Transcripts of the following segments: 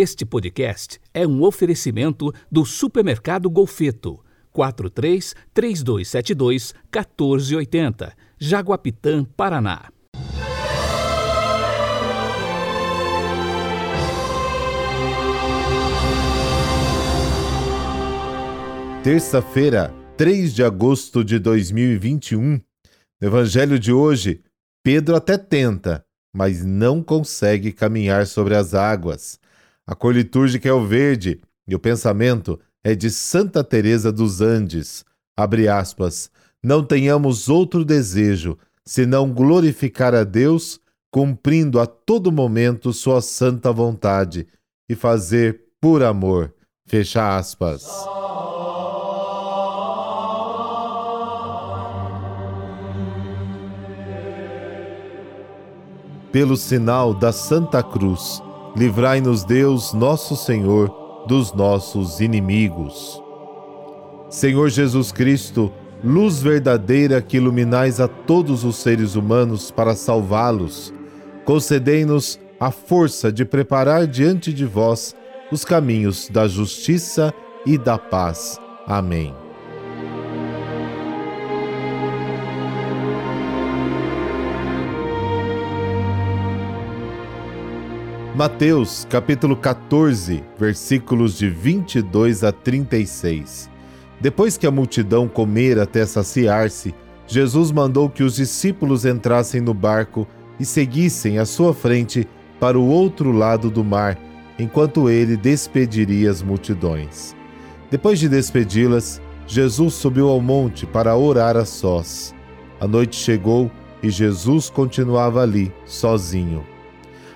Este podcast é um oferecimento do Supermercado Golfeto. 43 3272 1480, Jaguapitã, Paraná. Terça-feira, 3 de agosto de 2021. No Evangelho de hoje, Pedro até tenta, mas não consegue caminhar sobre as águas. A cor litúrgica é o verde e o pensamento é de Santa Teresa dos Andes. Abre aspas. Não tenhamos outro desejo senão glorificar a Deus, cumprindo a todo momento sua santa vontade e fazer por amor. Fecha aspas. pelo sinal da Santa Cruz, livrai-nos Deus, nosso Senhor, dos nossos inimigos. Senhor Jesus Cristo, luz verdadeira que iluminais a todos os seres humanos para salvá-los, concedei-nos a força de preparar diante de vós os caminhos da justiça e da paz. Amém. Mateus, capítulo 14, versículos de 22 a 36. Depois que a multidão comera até saciar-se, Jesus mandou que os discípulos entrassem no barco e seguissem à sua frente para o outro lado do mar, enquanto ele despediria as multidões. Depois de despedi-las, Jesus subiu ao monte para orar a sós. A noite chegou e Jesus continuava ali, sozinho.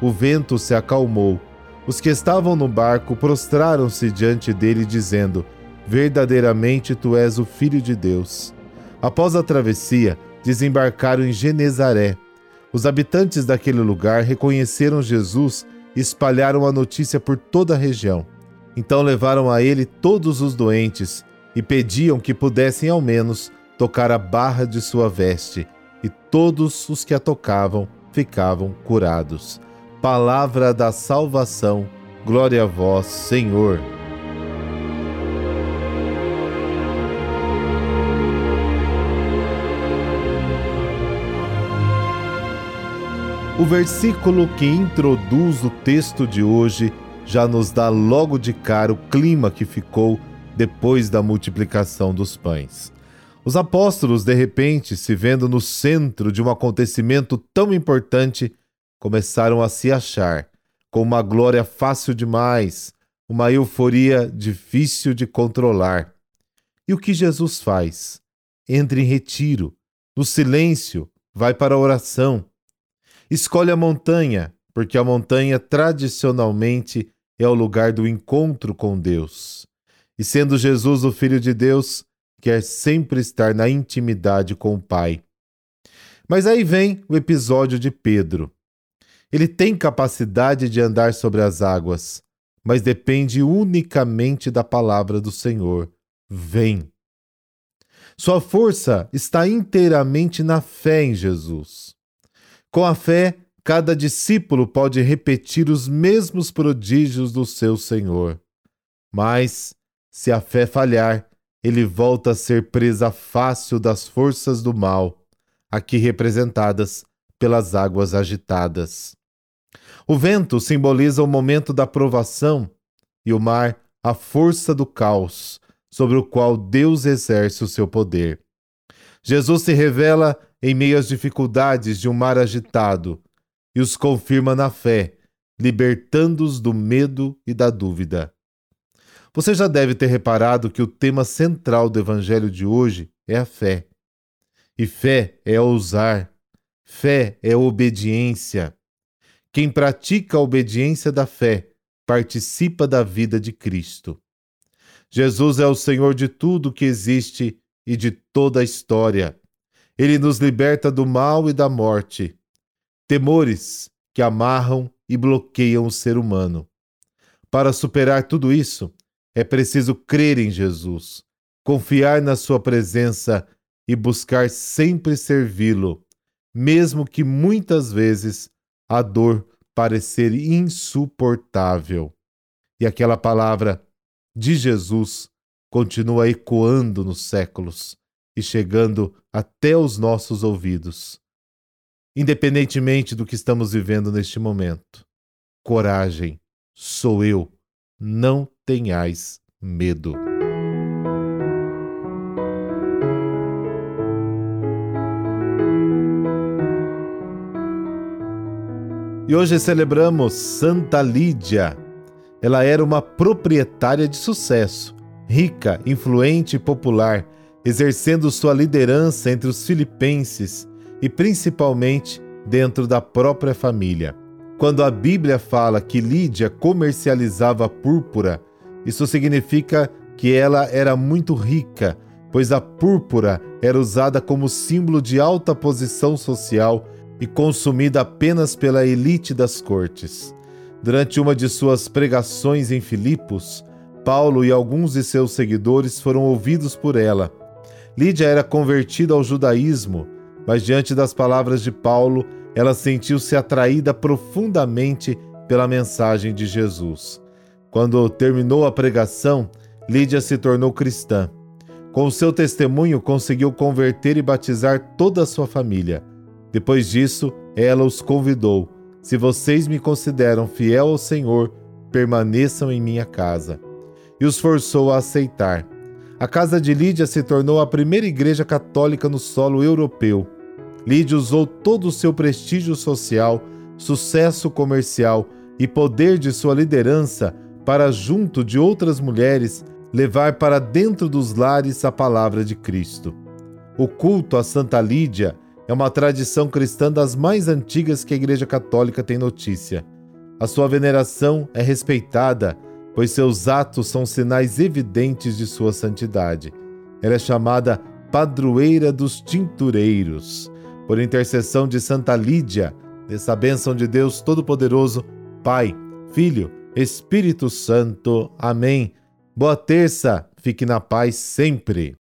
o vento se acalmou. Os que estavam no barco prostraram-se diante dele, dizendo: Verdadeiramente tu és o Filho de Deus. Após a travessia, desembarcaram em Genezaré. Os habitantes daquele lugar reconheceram Jesus e espalharam a notícia por toda a região. Então levaram a ele todos os doentes e pediam que pudessem ao menos tocar a barra de sua veste, e todos os que a tocavam ficavam curados palavra da salvação. Glória a vós, Senhor. O versículo que introduz o texto de hoje já nos dá logo de cara o clima que ficou depois da multiplicação dos pães. Os apóstolos, de repente, se vendo no centro de um acontecimento tão importante, começaram a se achar, com uma glória fácil demais, uma euforia difícil de controlar. E o que Jesus faz? Entra em retiro, no silêncio, vai para a oração. Escolhe a montanha, porque a montanha tradicionalmente é o lugar do encontro com Deus. E sendo Jesus o Filho de Deus, quer sempre estar na intimidade com o Pai. Mas aí vem o episódio de Pedro. Ele tem capacidade de andar sobre as águas, mas depende unicamente da palavra do Senhor. Vem. Sua força está inteiramente na fé em Jesus. Com a fé, cada discípulo pode repetir os mesmos prodígios do seu Senhor. Mas, se a fé falhar, ele volta a ser presa fácil das forças do mal, aqui representadas pelas águas agitadas. O vento simboliza o momento da provação e o mar a força do caos sobre o qual Deus exerce o seu poder. Jesus se revela em meio às dificuldades de um mar agitado e os confirma na fé, libertando-os do medo e da dúvida. Você já deve ter reparado que o tema central do evangelho de hoje é a fé. E fé é ousar, fé é obediência. Quem pratica a obediência da fé participa da vida de Cristo. Jesus é o Senhor de tudo que existe e de toda a história. Ele nos liberta do mal e da morte, temores que amarram e bloqueiam o ser humano. Para superar tudo isso, é preciso crer em Jesus, confiar na Sua presença e buscar sempre servi-lo, mesmo que muitas vezes a dor parecer insuportável. E aquela palavra de Jesus continua ecoando nos séculos e chegando até os nossos ouvidos. Independentemente do que estamos vivendo neste momento, coragem, sou eu, não tenhais medo. E hoje celebramos Santa Lídia, ela era uma proprietária de sucesso, rica, influente e popular, exercendo sua liderança entre os filipenses e principalmente dentro da própria família. Quando a Bíblia fala que Lídia comercializava púrpura, isso significa que ela era muito rica, pois a púrpura era usada como símbolo de alta posição social e consumida apenas pela elite das cortes. Durante uma de suas pregações em Filipos, Paulo e alguns de seus seguidores foram ouvidos por ela. Lídia era convertida ao judaísmo, mas diante das palavras de Paulo, ela sentiu-se atraída profundamente pela mensagem de Jesus. Quando terminou a pregação, Lídia se tornou cristã. Com o seu testemunho, conseguiu converter e batizar toda a sua família. Depois disso, ela os convidou se vocês me consideram fiel ao Senhor, permaneçam em minha casa. E os forçou a aceitar. A casa de Lídia se tornou a primeira igreja católica no solo europeu. Lídia usou todo o seu prestígio social, sucesso comercial e poder de sua liderança para, junto de outras mulheres, levar para dentro dos lares a palavra de Cristo. O culto a Santa Lídia é uma tradição cristã das mais antigas que a Igreja Católica tem notícia. A sua veneração é respeitada, pois seus atos são sinais evidentes de sua santidade. Ela é chamada padroeira dos tintureiros. Por intercessão de Santa Lídia, dessa bênção de Deus Todo-Poderoso, Pai, Filho, Espírito Santo. Amém. Boa terça, fique na paz sempre.